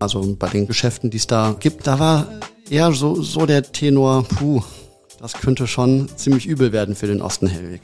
Also bei den Geschäften, die es da gibt, da war eher so, so der Tenor, puh, das könnte schon ziemlich übel werden für den Osten Hellweg.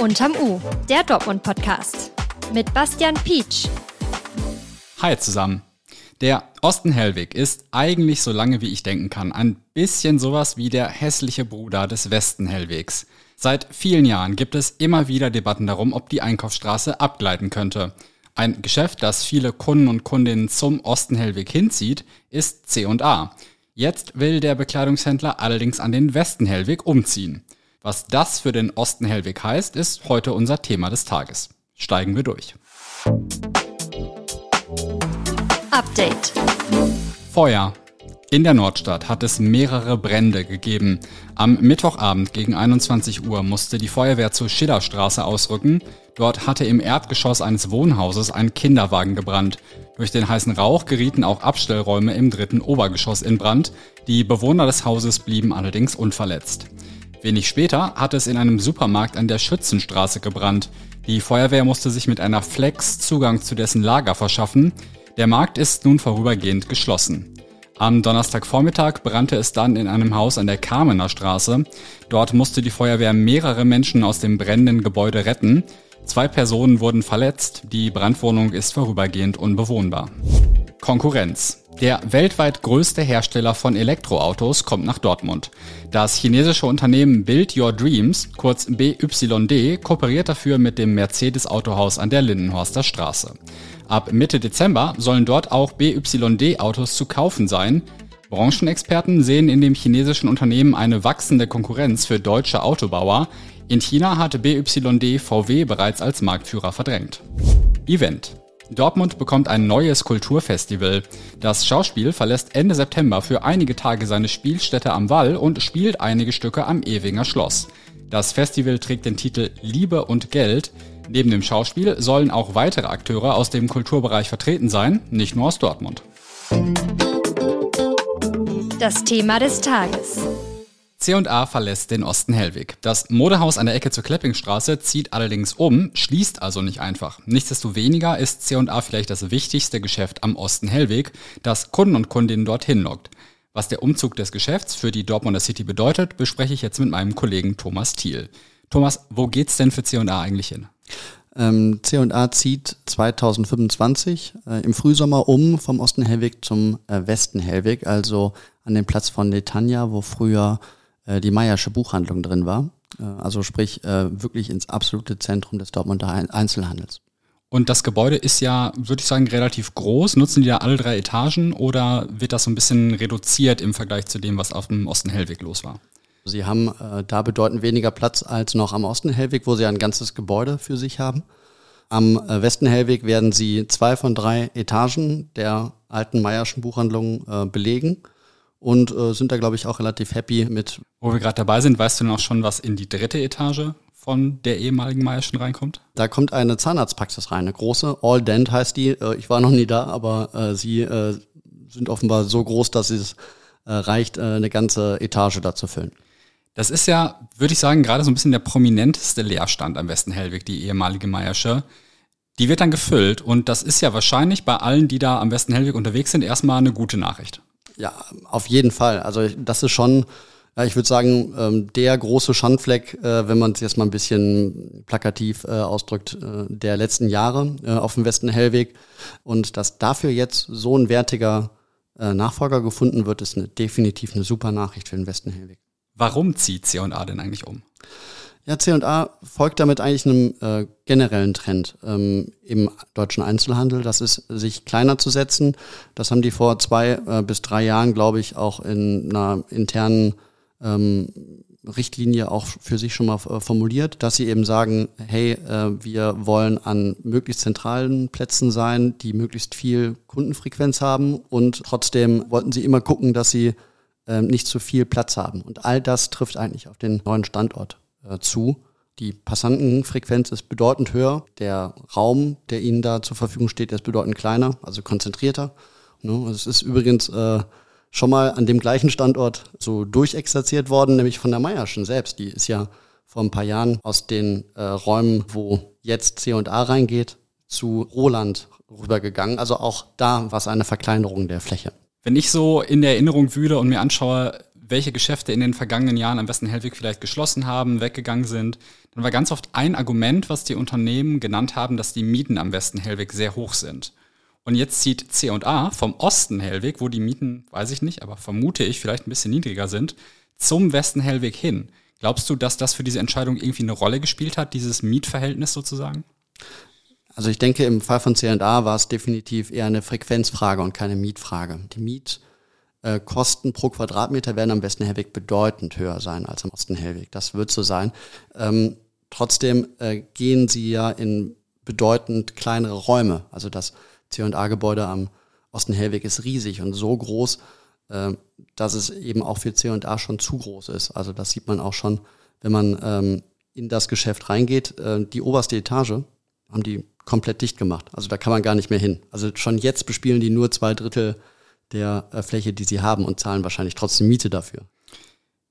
Unterm U, der Dortmund-Podcast. Mit Bastian Pietsch. Hi zusammen. Der Osten Hellweg ist eigentlich, so lange wie ich denken kann, ein bisschen sowas wie der hässliche Bruder des Westen Hellwegs. Seit vielen Jahren gibt es immer wieder Debatten darum, ob die Einkaufsstraße abgleiten könnte. Ein Geschäft, das viele Kunden und Kundinnen zum Osten Hellweg hinzieht, ist C&A. Jetzt will der Bekleidungshändler allerdings an den Westen Hellweg umziehen. Was das für den Osten Hellweg heißt, ist heute unser Thema des Tages. Steigen wir durch. Update. Feuer. In der Nordstadt hat es mehrere Brände gegeben. Am Mittwochabend gegen 21 Uhr musste die Feuerwehr zur Schillerstraße ausrücken. Dort hatte im Erdgeschoss eines Wohnhauses ein Kinderwagen gebrannt. Durch den heißen Rauch gerieten auch Abstellräume im dritten Obergeschoss in Brand. Die Bewohner des Hauses blieben allerdings unverletzt. Wenig später hat es in einem Supermarkt an der Schützenstraße gebrannt. Die Feuerwehr musste sich mit einer Flex Zugang zu dessen Lager verschaffen. Der Markt ist nun vorübergehend geschlossen. Am Donnerstagvormittag brannte es dann in einem Haus an der Kamener Straße. Dort musste die Feuerwehr mehrere Menschen aus dem brennenden Gebäude retten. Zwei Personen wurden verletzt. Die Brandwohnung ist vorübergehend unbewohnbar. Konkurrenz. Der weltweit größte Hersteller von Elektroautos kommt nach Dortmund. Das chinesische Unternehmen Build Your Dreams, kurz BYD, kooperiert dafür mit dem Mercedes Autohaus an der Lindenhorster Straße. Ab Mitte Dezember sollen dort auch BYD-Autos zu kaufen sein. Branchenexperten sehen in dem chinesischen Unternehmen eine wachsende Konkurrenz für deutsche Autobauer. In China hatte BYD VW bereits als Marktführer verdrängt. Event. Dortmund bekommt ein neues Kulturfestival. Das Schauspiel verlässt Ende September für einige Tage seine Spielstätte am Wall und spielt einige Stücke am Ewinger Schloss. Das Festival trägt den Titel Liebe und Geld. Neben dem Schauspiel sollen auch weitere Akteure aus dem Kulturbereich vertreten sein, nicht nur aus Dortmund. Das Thema des Tages. C&A verlässt den Osten Hellweg. Das Modehaus an der Ecke zur Kleppingstraße zieht allerdings um, schließt also nicht einfach. Nichtsdestoweniger ist C&A vielleicht das wichtigste Geschäft am Osten Hellweg, das Kunden und Kundinnen dorthin lockt. Was der Umzug des Geschäfts für die Dortmunder City bedeutet, bespreche ich jetzt mit meinem Kollegen Thomas Thiel. Thomas, wo geht's denn für C&A eigentlich hin? Ähm, C&A zieht 2025 äh, im Frühsommer um vom Osten Hellweg zum äh, Westen Hellweg, also an den Platz von Netanya, wo früher die Meiersche Buchhandlung drin war. Äh, also sprich äh, wirklich ins absolute Zentrum des Dortmunder Einzelhandels. Und das Gebäude ist ja, würde ich sagen, relativ groß. Nutzen die da alle drei Etagen oder wird das so ein bisschen reduziert im Vergleich zu dem, was auf dem Osten Hellweg los war? Sie haben äh, da bedeutend weniger Platz als noch am Osten Hellweg, wo sie ein ganzes Gebäude für sich haben. Am äh, Westen Hellweg werden sie zwei von drei Etagen der alten Meierschen Buchhandlung äh, belegen und äh, sind da, glaube ich, auch relativ happy mit. Wo wir gerade dabei sind, weißt du noch schon, was in die dritte Etage von der ehemaligen Meierschen reinkommt? Da kommt eine Zahnarztpraxis rein, eine große. All Dent heißt die. Äh, ich war noch nie da, aber äh, sie äh, sind offenbar so groß, dass es äh, reicht, äh, eine ganze Etage da zu füllen. Das ist ja, würde ich sagen, gerade so ein bisschen der prominenteste Leerstand am Westen Hellweg, die ehemalige Meiersche. Die wird dann gefüllt und das ist ja wahrscheinlich bei allen, die da am Westen Hellweg unterwegs sind, erstmal eine gute Nachricht. Ja, auf jeden Fall. Also das ist schon, ich würde sagen, ähm, der große Schandfleck, äh, wenn man es jetzt mal ein bisschen plakativ äh, ausdrückt, äh, der letzten Jahre auf dem Westen Hellweg. Und dass dafür jetzt so ein wertiger Nachfolger gefunden wird, ist eine, definitiv eine super Nachricht für den Westen Hellweg. Warum zieht C&A denn eigentlich um? Ja, C&A folgt damit eigentlich einem äh, generellen Trend ähm, im deutschen Einzelhandel. Das ist, sich kleiner zu setzen. Das haben die vor zwei äh, bis drei Jahren, glaube ich, auch in einer internen ähm, Richtlinie auch für sich schon mal äh, formuliert, dass sie eben sagen, hey, äh, wir wollen an möglichst zentralen Plätzen sein, die möglichst viel Kundenfrequenz haben und trotzdem wollten sie immer gucken, dass sie äh, nicht zu viel Platz haben. Und all das trifft eigentlich auf den neuen Standort äh, zu. Die Passantenfrequenz ist bedeutend höher. Der Raum, der Ihnen da zur Verfügung steht, ist bedeutend kleiner, also konzentrierter. Ne? Es ist übrigens äh, schon mal an dem gleichen Standort so durchexerziert worden, nämlich von der Meierschen selbst. Die ist ja vor ein paar Jahren aus den äh, Räumen, wo jetzt C&A reingeht, zu Roland rübergegangen. Also auch da war es eine Verkleinerung der Fläche. Wenn ich so in der Erinnerung wühle und mir anschaue, welche Geschäfte in den vergangenen Jahren am besten Hellwig vielleicht geschlossen haben, weggegangen sind, dann war ganz oft ein Argument, was die Unternehmen genannt haben, dass die Mieten am Westen Hellwig sehr hoch sind. Und jetzt zieht C&A vom Osten Hellwig, wo die Mieten, weiß ich nicht, aber vermute ich, vielleicht ein bisschen niedriger sind, zum Westen Hellwig hin. Glaubst du, dass das für diese Entscheidung irgendwie eine Rolle gespielt hat, dieses Mietverhältnis sozusagen? Also ich denke, im Fall von C&A war es definitiv eher eine Frequenzfrage und keine Mietfrage. Die Mietkosten pro Quadratmeter werden am Westen Hellweg bedeutend höher sein als am Osten Hellweg. Das wird so sein. Ähm, trotzdem äh, gehen sie ja in bedeutend kleinere Räume. Also das C&A-Gebäude am Osten Hellweg ist riesig und so groß, äh, dass es eben auch für C&A schon zu groß ist. Also das sieht man auch schon, wenn man ähm, in das Geschäft reingeht. Äh, die oberste Etage haben die komplett dicht gemacht. Also da kann man gar nicht mehr hin. Also schon jetzt bespielen die nur zwei Drittel der äh, Fläche, die sie haben und zahlen wahrscheinlich trotzdem Miete dafür.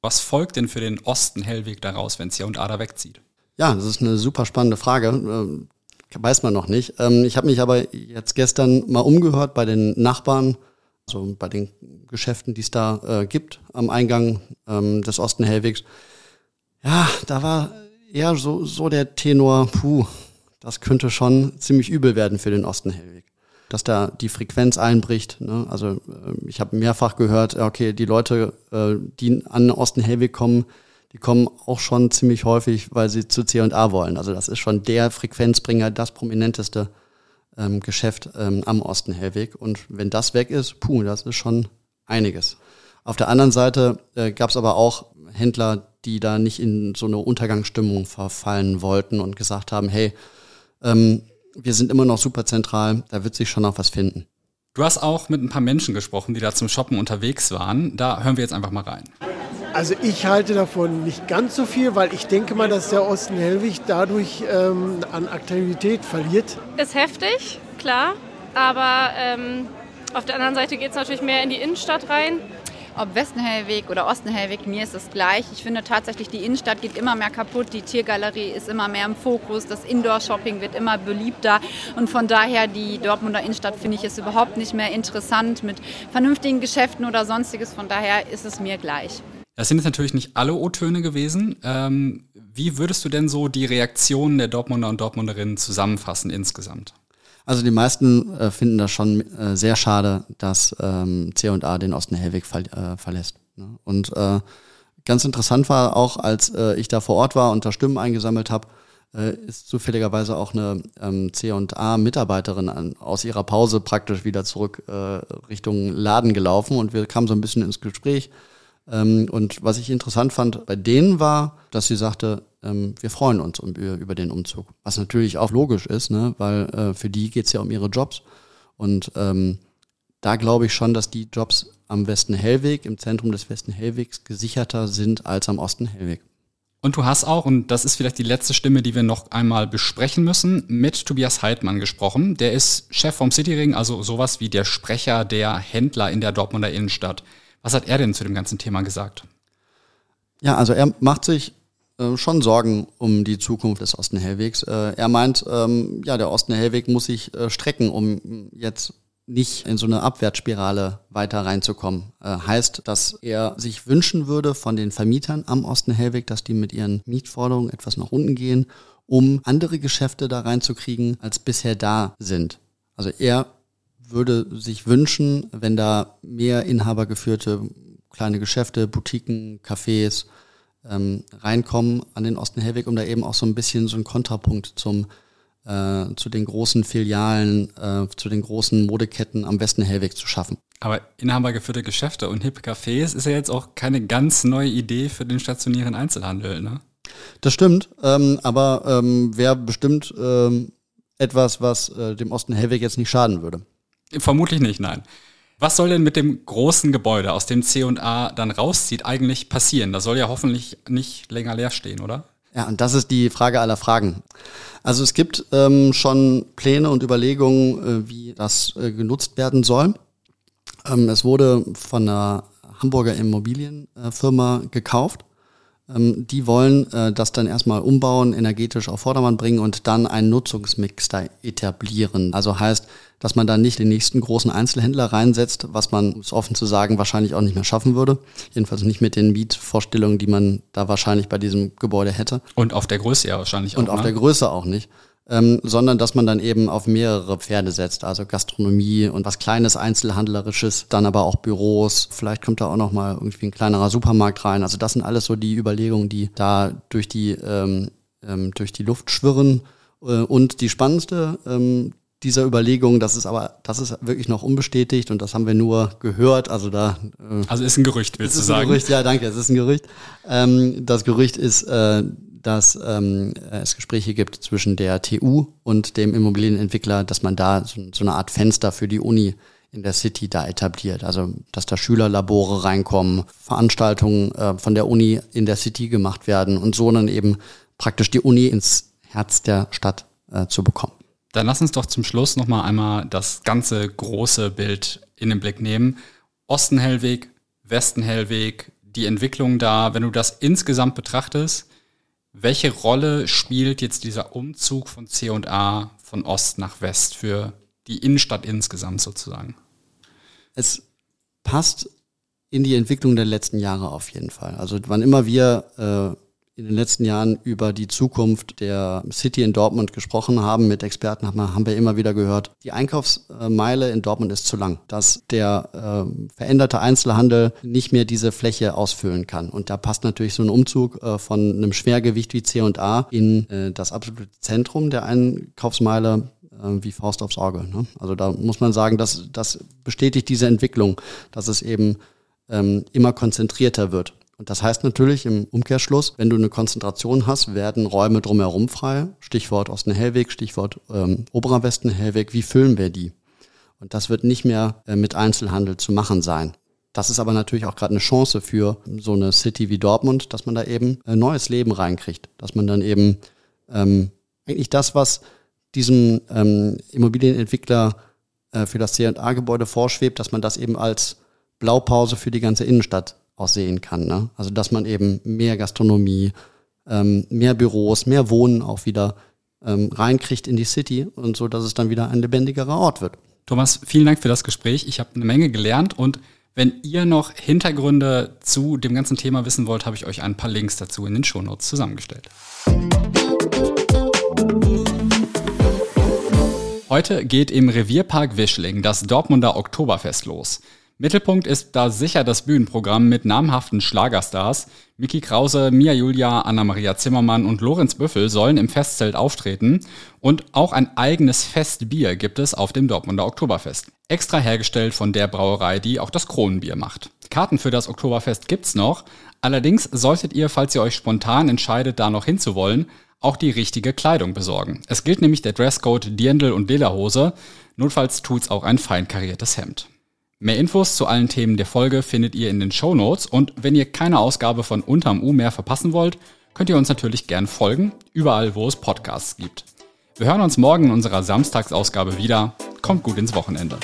Was folgt denn für den Osten Hellweg daraus, wenn C&A da wegzieht? Ja, das ist eine super spannende Frage. Ähm, weiß man noch nicht. Ähm, ich habe mich aber jetzt gestern mal umgehört bei den Nachbarn, also bei den Geschäften, die es da äh, gibt am Eingang ähm, des Osten Hellwegs. Ja, da war eher so, so der Tenor, puh, das könnte schon ziemlich übel werden für den Osten Hellweg. Dass da die Frequenz einbricht. Ne? Also äh, ich habe mehrfach gehört, okay, die Leute, äh, die an den Osten Hellweg kommen, die kommen auch schon ziemlich häufig, weil sie zu C&A wollen. Also das ist schon der Frequenzbringer, das prominenteste ähm, Geschäft ähm, am Osten Hellweg. Und wenn das weg ist, puh, das ist schon einiges. Auf der anderen Seite äh, gab es aber auch Händler, die da nicht in so eine Untergangsstimmung verfallen wollten und gesagt haben, hey, ähm, wir sind immer noch super zentral, da wird sich schon noch was finden. Du hast auch mit ein paar Menschen gesprochen, die da zum Shoppen unterwegs waren. Da hören wir jetzt einfach mal rein. Also ich halte davon nicht ganz so viel, weil ich denke mal, dass der Osten Hellwig dadurch ähm, an Aktivität verliert. Ist heftig, klar, aber ähm, auf der anderen Seite geht es natürlich mehr in die Innenstadt rein. Ob Westenhellweg oder Ostenhellweg, mir ist es gleich. Ich finde tatsächlich, die Innenstadt geht immer mehr kaputt, die Tiergalerie ist immer mehr im Fokus, das Indoor-Shopping wird immer beliebter und von daher die Dortmunder Innenstadt finde ich ist überhaupt nicht mehr interessant mit vernünftigen Geschäften oder sonstiges. Von daher ist es mir gleich. Das sind jetzt natürlich nicht alle O-Töne gewesen. Ähm, wie würdest du denn so die Reaktionen der Dortmunder und Dortmunderinnen zusammenfassen insgesamt? Also die meisten äh, finden das schon äh, sehr schade, dass ähm, C&A den Osten Hellweg ver äh, verlässt. Ne? Und äh, ganz interessant war auch, als äh, ich da vor Ort war und da Stimmen eingesammelt habe, äh, ist zufälligerweise auch eine ähm, C&A-Mitarbeiterin aus ihrer Pause praktisch wieder zurück Richtung Laden gelaufen und wir kamen so ein bisschen ins Gespräch ähm, und was ich interessant fand bei denen war, dass sie sagte, ähm, wir freuen uns um, über den Umzug. Was natürlich auch logisch ist, ne? weil äh, für die geht's ja um ihre Jobs. Und ähm, da glaube ich schon, dass die Jobs am Westen Hellweg, im Zentrum des Westen Hellwegs, gesicherter sind als am Osten Hellweg. Und du hast auch, und das ist vielleicht die letzte Stimme, die wir noch einmal besprechen müssen, mit Tobias Heidmann gesprochen. Der ist Chef vom Cityring, also sowas wie der Sprecher der Händler in der Dortmunder Innenstadt. Was hat er denn zu dem ganzen Thema gesagt? Ja, also er macht sich äh, schon Sorgen um die Zukunft des Osten Hellwegs. Äh, er meint, ähm, ja, der Osten Hellweg muss sich äh, strecken, um jetzt nicht in so eine Abwärtsspirale weiter reinzukommen. Äh, heißt, dass er sich wünschen würde von den Vermietern am Osten Hellweg, dass die mit ihren Mietforderungen etwas nach unten gehen, um andere Geschäfte da reinzukriegen, als bisher da sind. Also er würde sich wünschen, wenn da mehr inhabergeführte kleine Geschäfte, Boutiquen, Cafés ähm, reinkommen an den Osten Hellweg, um da eben auch so ein bisschen so einen Kontrapunkt zum äh, zu den großen Filialen, äh, zu den großen Modeketten am Westen Hellweg zu schaffen. Aber inhabergeführte Geschäfte und hippe Cafés ist ja jetzt auch keine ganz neue Idee für den stationären Einzelhandel, ne? Das stimmt, ähm, aber ähm, wäre bestimmt ähm, etwas, was äh, dem Osten Hellweg jetzt nicht schaden würde. Vermutlich nicht, nein. Was soll denn mit dem großen Gebäude, aus dem C&A dann rauszieht, eigentlich passieren? Das soll ja hoffentlich nicht länger leer stehen, oder? Ja, und das ist die Frage aller Fragen. Also es gibt ähm, schon Pläne und Überlegungen, äh, wie das äh, genutzt werden soll. Ähm, es wurde von einer Hamburger Immobilienfirma gekauft. Ähm, die wollen äh, das dann erstmal umbauen, energetisch auf Vordermann bringen und dann einen Nutzungsmix da etablieren. Also heißt, dass man da nicht den nächsten großen Einzelhändler reinsetzt, was man, ist offen zu sagen, wahrscheinlich auch nicht mehr schaffen würde. Jedenfalls nicht mit den Mietvorstellungen, die man da wahrscheinlich bei diesem Gebäude hätte. Und auf der Größe ja wahrscheinlich auch. Und auf ne? der Größe auch nicht ähm, sondern dass man dann eben auf mehrere Pferde setzt, also Gastronomie und was kleines Einzelhandlerisches, dann aber auch Büros. Vielleicht kommt da auch noch mal irgendwie ein kleinerer Supermarkt rein. Also das sind alles so die Überlegungen, die da durch die ähm, ähm, durch die Luft schwirren. Äh, und die spannendste ähm, dieser Überlegung, das ist aber, das ist wirklich noch unbestätigt und das haben wir nur gehört. Also da. Äh, also ist ein Gerücht, willst du sagen? Gerücht, ja, danke. Es ist ein Gerücht. Ähm, das Gerücht ist, äh, dass ähm, es Gespräche gibt zwischen der TU und dem Immobilienentwickler, dass man da so, so eine Art Fenster für die Uni in der City da etabliert. Also dass da Schülerlabore reinkommen, Veranstaltungen äh, von der Uni in der City gemacht werden und so dann eben praktisch die Uni ins Herz der Stadt äh, zu bekommen. Dann lass uns doch zum Schluss nochmal einmal das ganze große Bild in den Blick nehmen. Osten Hellweg, Westen Hellweg, die Entwicklung da, wenn du das insgesamt betrachtest, welche Rolle spielt jetzt dieser Umzug von C&A von Ost nach West für die Innenstadt insgesamt sozusagen? Es passt in die Entwicklung der letzten Jahre auf jeden Fall. Also wann immer wir äh, in den letzten Jahren über die Zukunft der City in Dortmund gesprochen haben, mit Experten haben wir immer wieder gehört, die Einkaufsmeile in Dortmund ist zu lang, dass der äh, veränderte Einzelhandel nicht mehr diese Fläche ausfüllen kann. Und da passt natürlich so ein Umzug äh, von einem Schwergewicht wie C&A in äh, das absolute Zentrum der Einkaufsmeile äh, wie Faust aufs Auge. Ne? Also da muss man sagen, dass das bestätigt diese Entwicklung, dass es eben ähm, immer konzentrierter wird. Und das heißt natürlich im Umkehrschluss, wenn du eine Konzentration hast, werden Räume drumherum frei. Stichwort Osten-Hellweg, Stichwort ähm, Oberer Westen-Hellweg. Wie füllen wir die? Und das wird nicht mehr äh, mit Einzelhandel zu machen sein. Das ist aber natürlich auch gerade eine Chance für so eine City wie Dortmund, dass man da eben ein neues Leben reinkriegt. Dass man dann eben ähm, eigentlich das, was diesem ähm, Immobilienentwickler äh, für das C&A-Gebäude vorschwebt, dass man das eben als Blaupause für die ganze Innenstadt aussehen kann. Ne? Also dass man eben mehr Gastronomie, ähm, mehr Büros, mehr Wohnen auch wieder ähm, reinkriegt in die City und so, dass es dann wieder ein lebendigerer Ort wird. Thomas, vielen Dank für das Gespräch. Ich habe eine Menge gelernt und wenn ihr noch Hintergründe zu dem ganzen Thema wissen wollt, habe ich euch ein paar Links dazu in den Shownotes zusammengestellt. Heute geht im Revierpark Wischling das Dortmunder Oktoberfest los. Mittelpunkt ist da sicher das Bühnenprogramm mit namhaften Schlagerstars. Miki Krause, Mia Julia, Anna-Maria Zimmermann und Lorenz Büffel sollen im Festzelt auftreten. Und auch ein eigenes Festbier gibt es auf dem Dortmunder Oktoberfest. Extra hergestellt von der Brauerei, die auch das Kronenbier macht. Karten für das Oktoberfest gibt's noch. Allerdings solltet ihr, falls ihr euch spontan entscheidet, da noch hinzuwollen, auch die richtige Kleidung besorgen. Es gilt nämlich der Dresscode Dirndl und Lederhose. Notfalls tut's auch ein fein kariertes Hemd. Mehr Infos zu allen Themen der Folge findet ihr in den Show Notes und wenn ihr keine Ausgabe von Unterm U mehr verpassen wollt, könnt ihr uns natürlich gern folgen, überall wo es Podcasts gibt. Wir hören uns morgen in unserer Samstagsausgabe wieder. Kommt gut ins Wochenende.